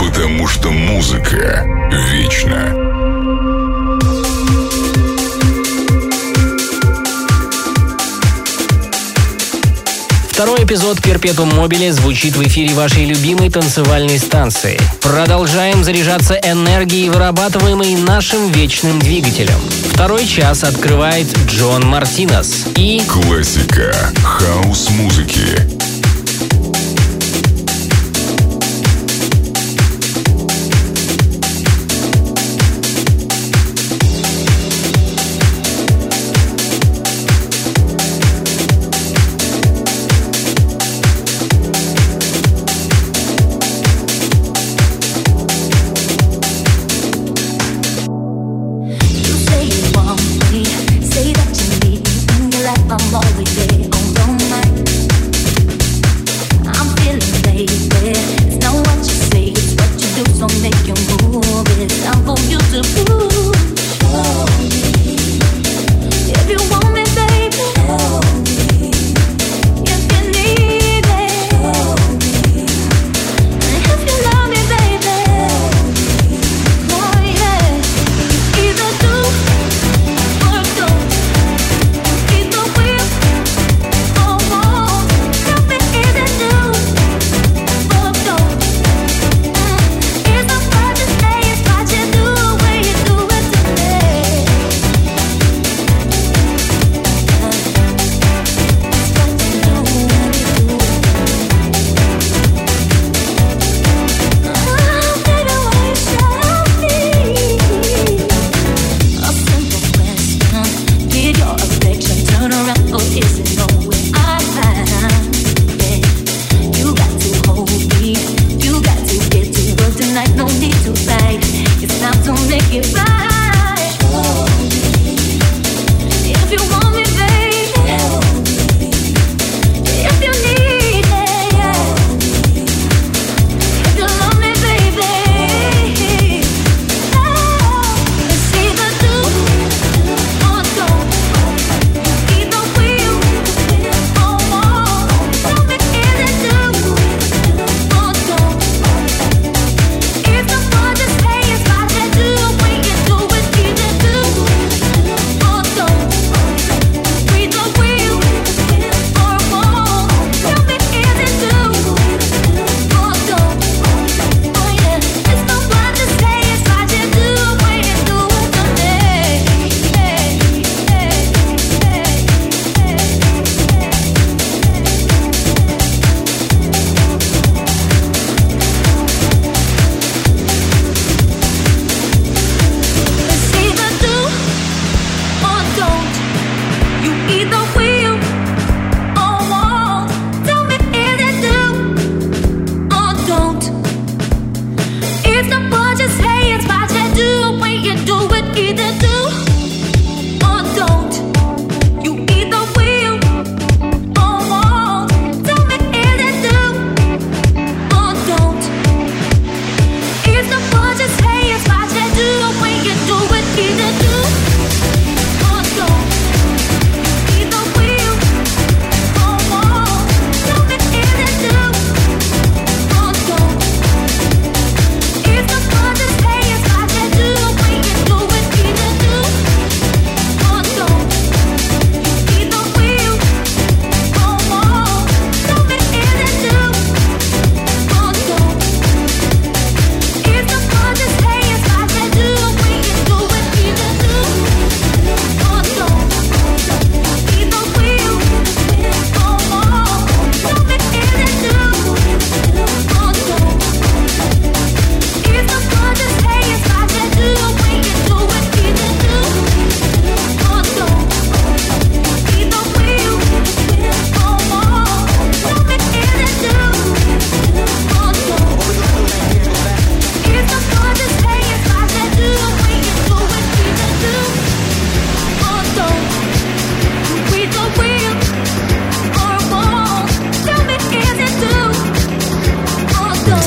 потому что музыка вечна. Второй эпизод Перпетум Мобили звучит в эфире вашей любимой танцевальной станции. Продолжаем заряжаться энергией, вырабатываемой нашим вечным двигателем. Второй час открывает Джон Мартинес и... Классика хаос-музыки.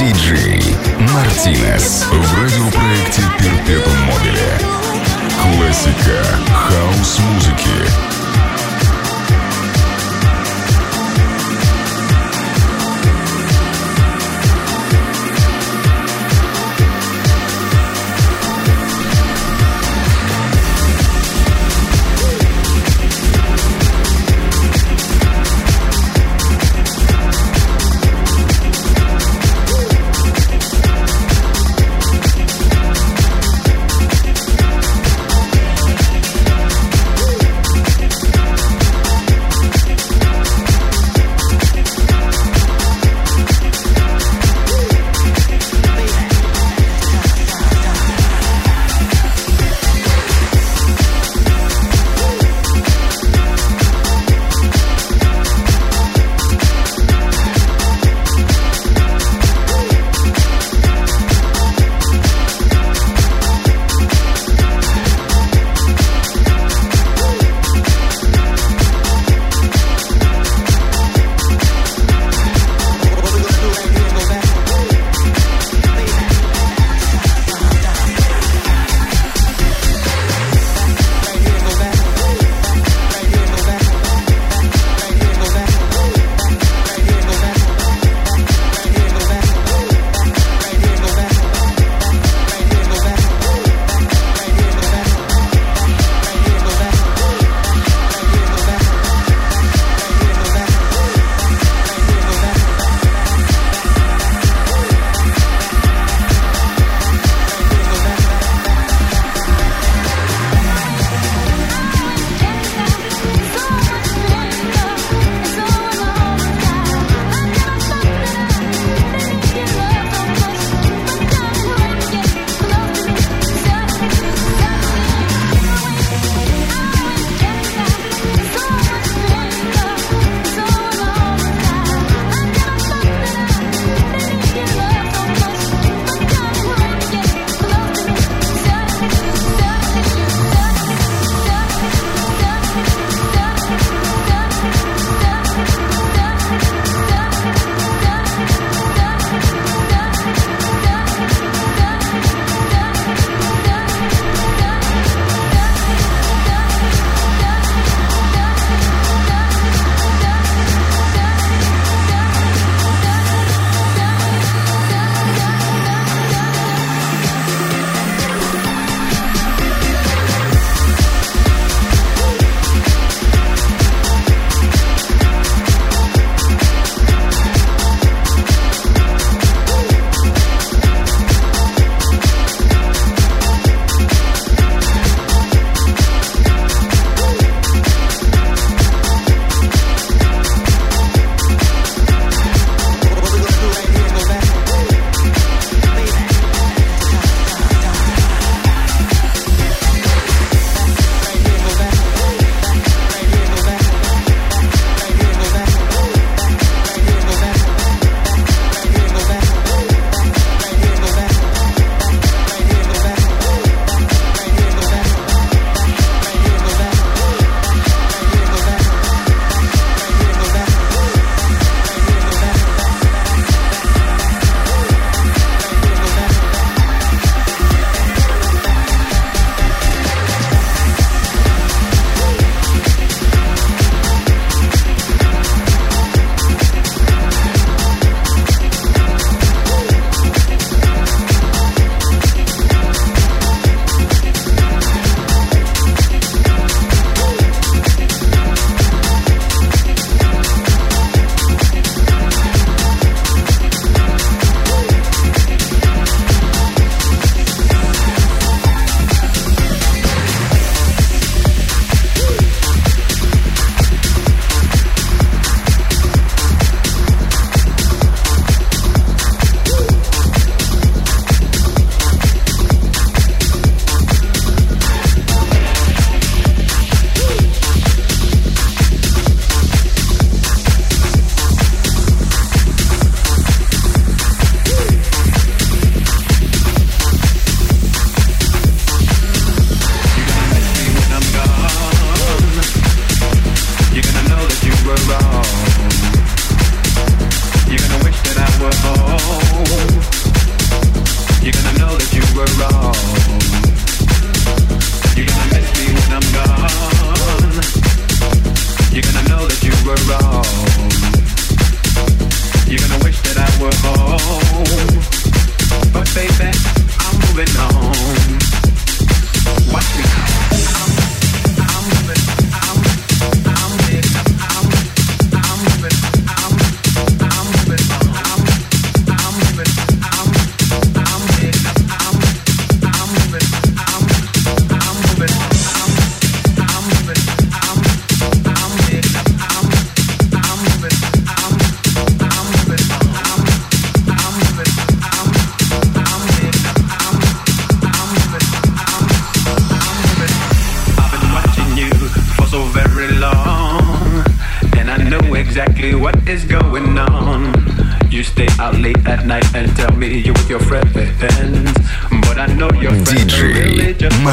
Диджей Мартинес в радиопроекте Перпетум Мобиле. Классика хаос-музыки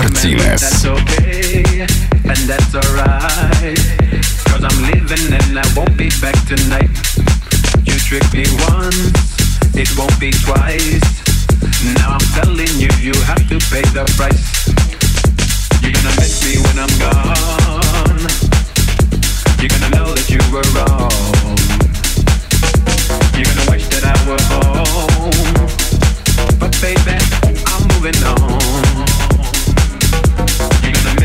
That's okay, and that's alright. I'm leaving and I won't be back tonight. You tricked me once, it won't be twice. Now I'm telling you, you have to pay the price. You're gonna miss me when I'm gone. You're gonna know that you were wrong. You're gonna wish that I were home. But baby, I'm moving on.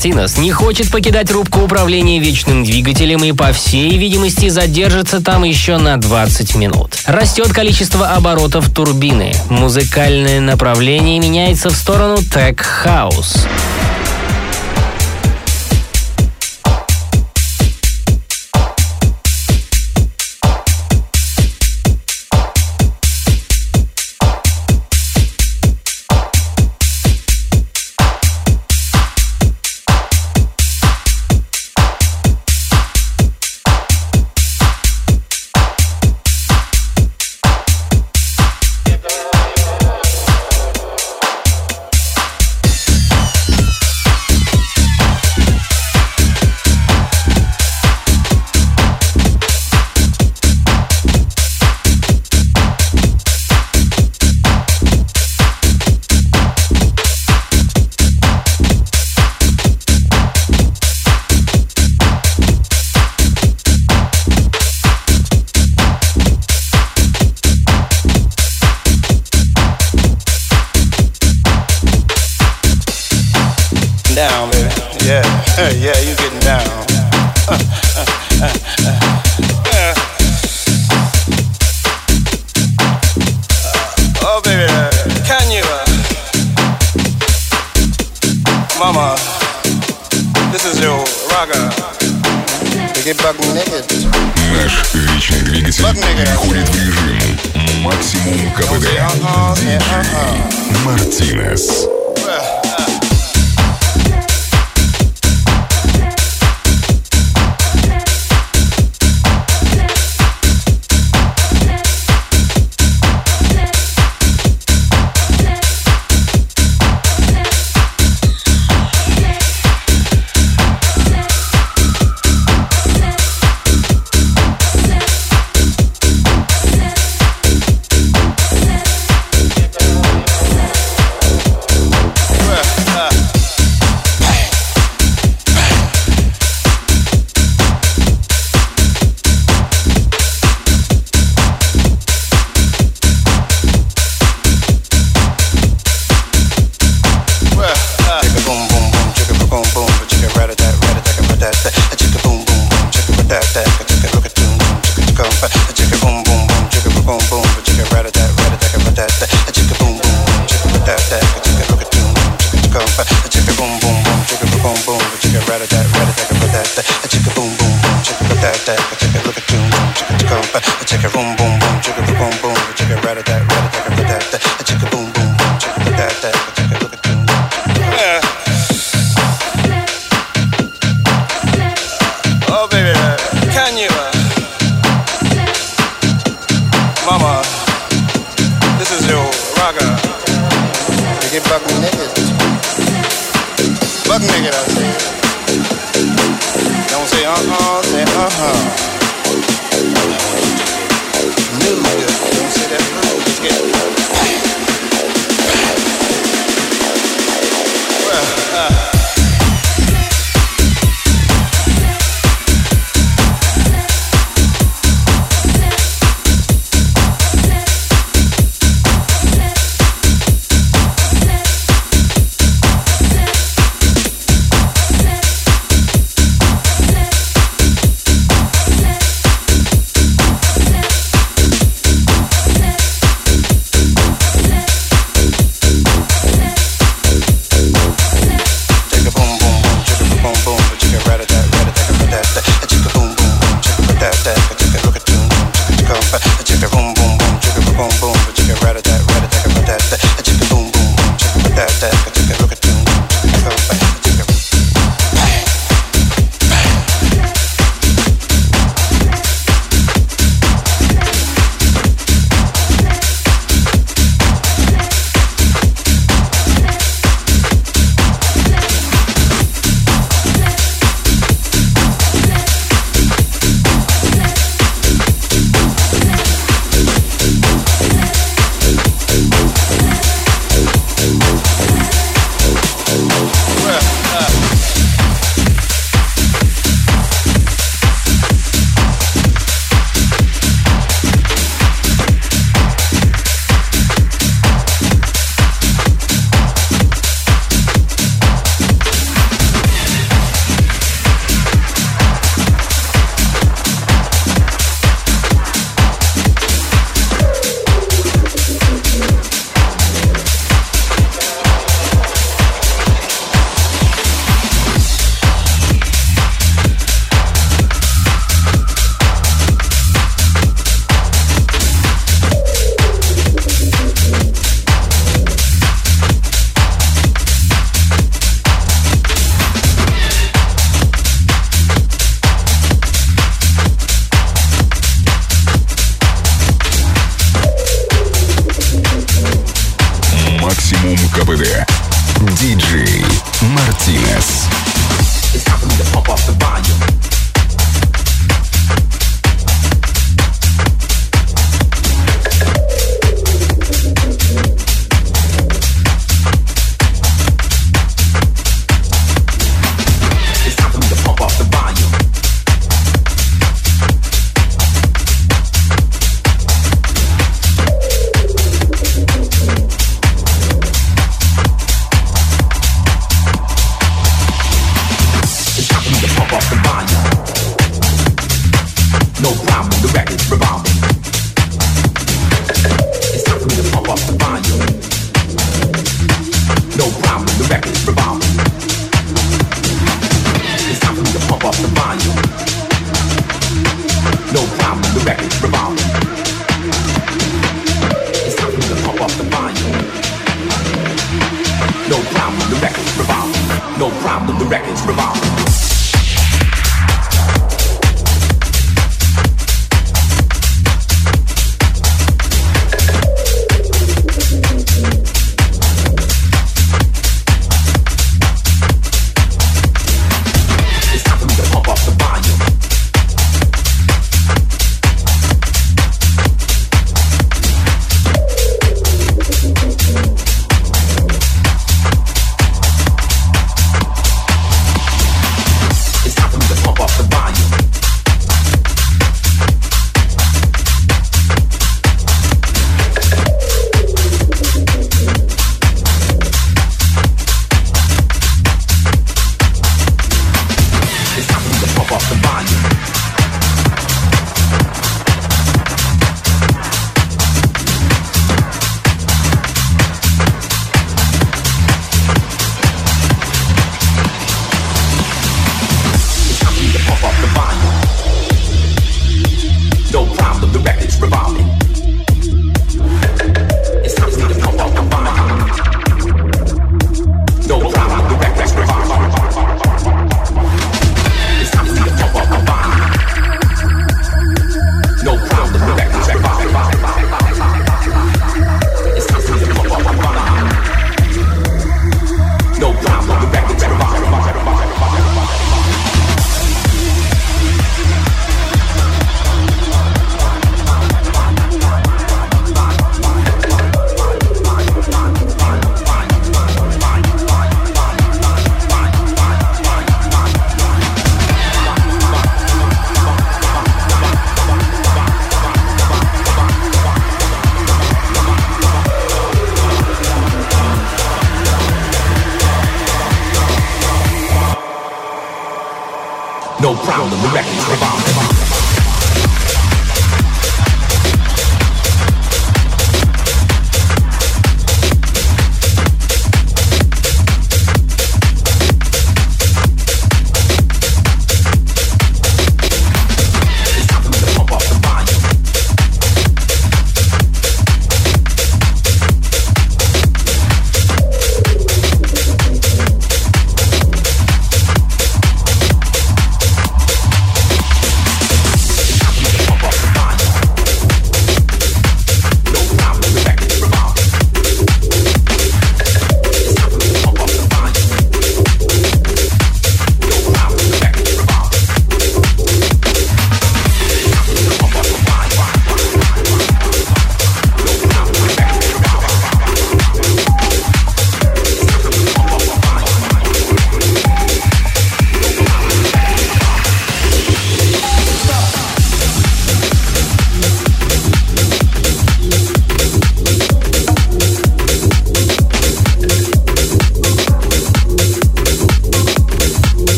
Мартинес не хочет покидать рубку управления вечным двигателем и, по всей видимости, задержится там еще на 20 минут. Растет количество оборотов турбины. Музыкальное направление меняется в сторону Tech House.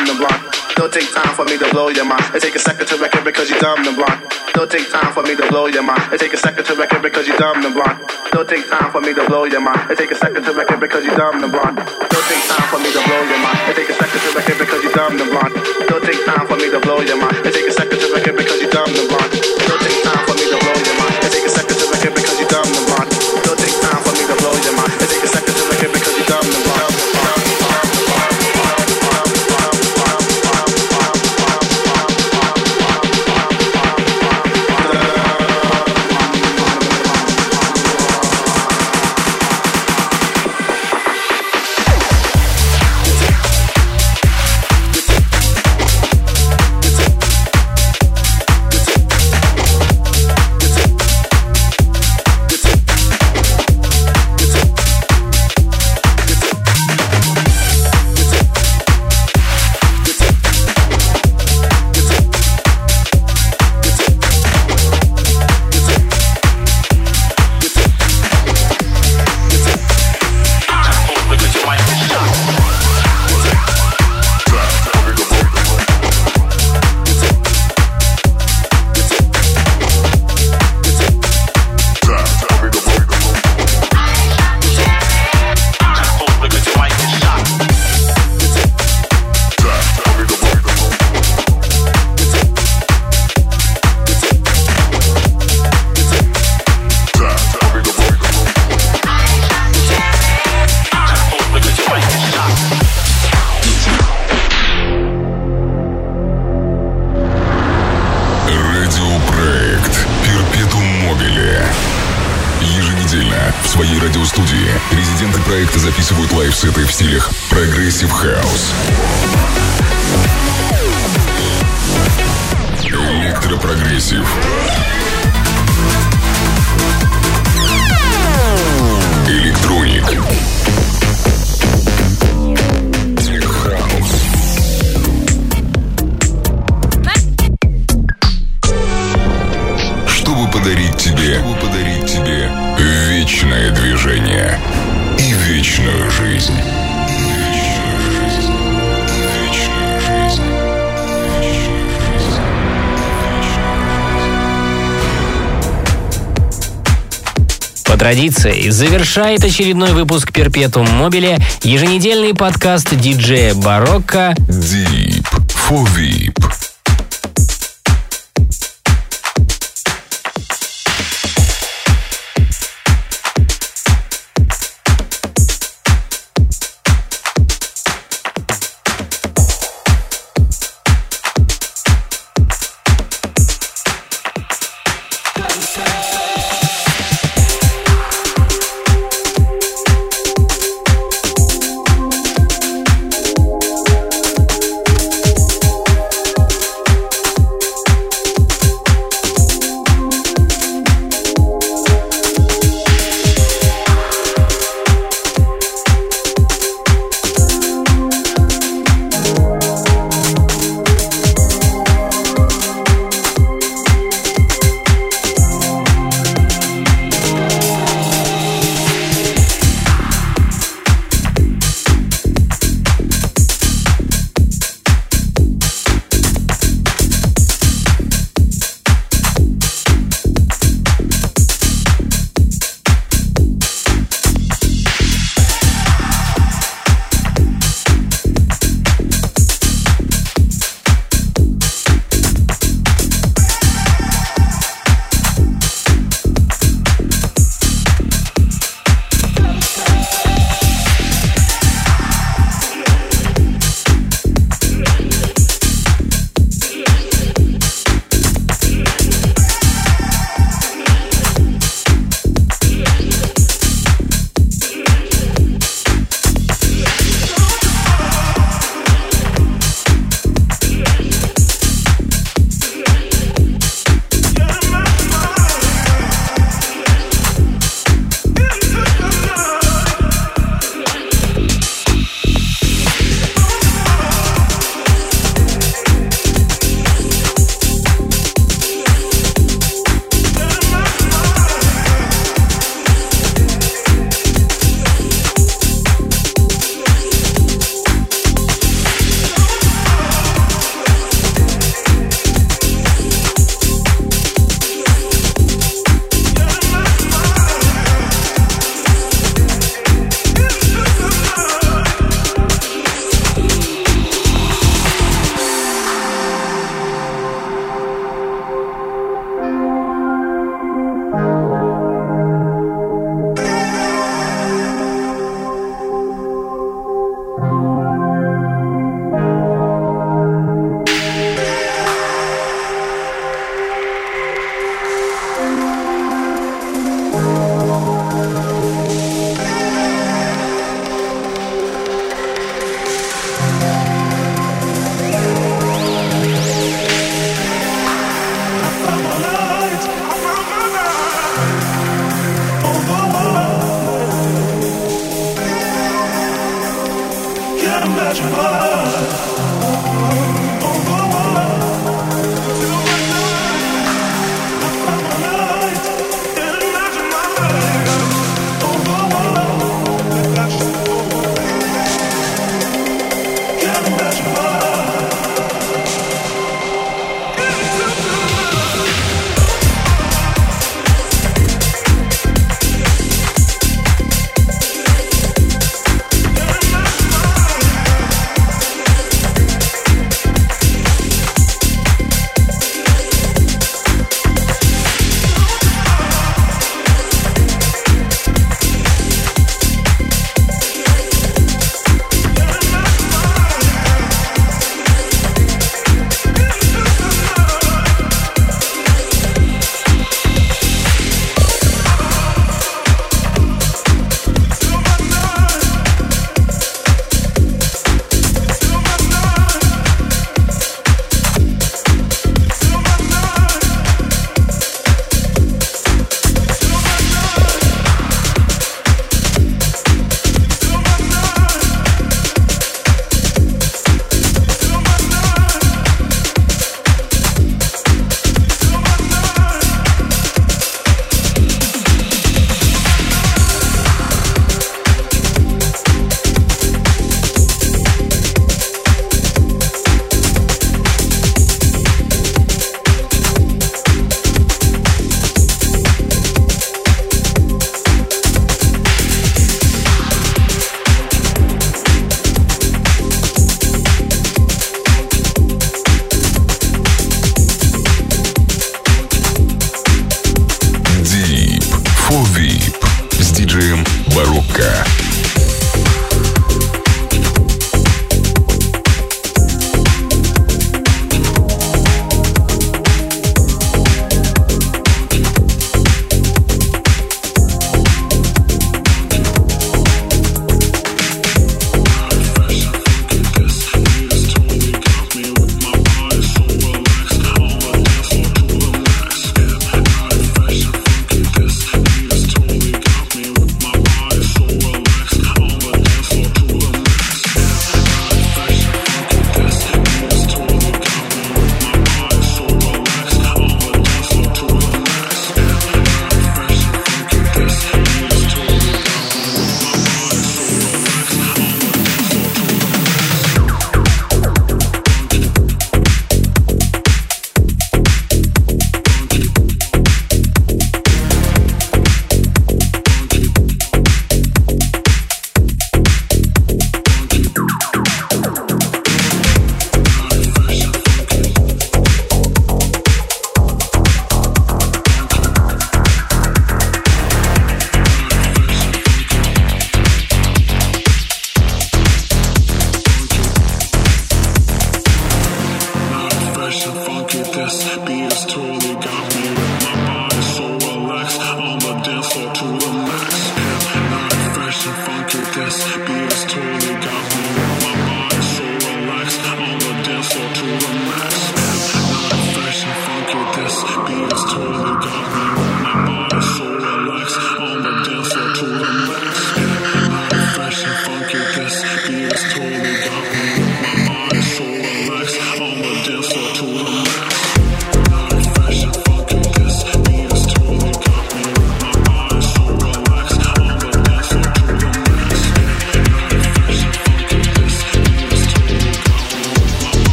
Dumb and blind. Don't take time for me to blow your mind. It take a second to it because you're dumb and blind. Don't take time for me to blow your mind. It take a second to it because you're dumb and blind. Don't take time for me to blow your mind. It take a second to it because you're dumb and blind. Don't take time for me to blow your mind. It take a second to it because you're dumb and blind. Don't take time for me to blow your mind. It take a second to it because you're dumb and blind. Don't take time for me to blow your mind. It take a second to it because you're dumb and blind. Don't take time for me to blow your mind. It take a second to it because you're dumb and blind. Прогрессив хаус, По традиции, завершает очередной выпуск Перпетум Мобиле еженедельный подкаст диджея Барокко Deep for VIP.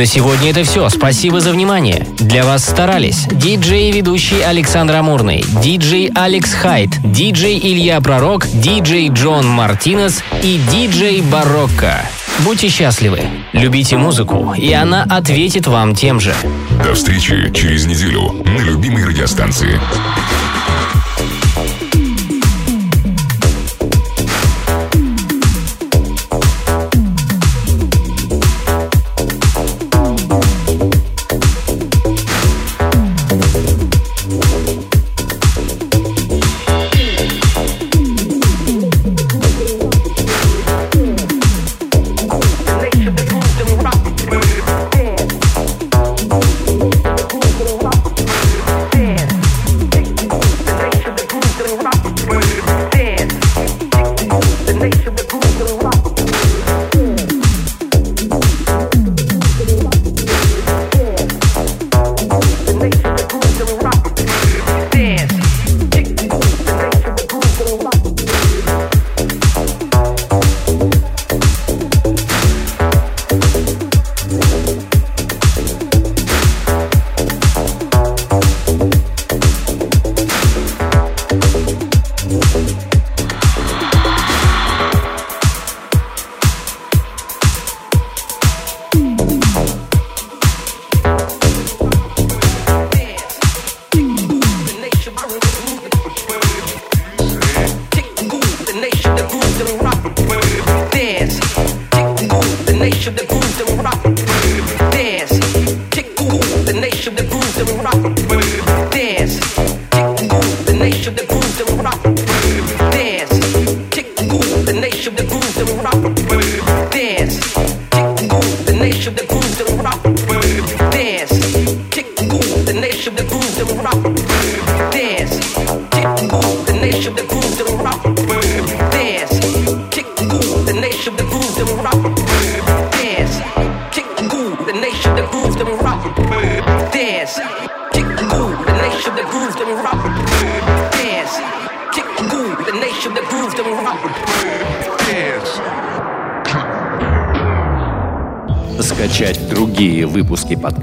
На сегодня это все. Спасибо за внимание. Для вас старались диджей и ведущий Александр Амурный, диджей Алекс Хайт, диджей Илья Пророк, диджей Джон Мартинес и диджей Барокко. Будьте счастливы, любите музыку, и она ответит вам тем же. До встречи через неделю на любимой радиостанции.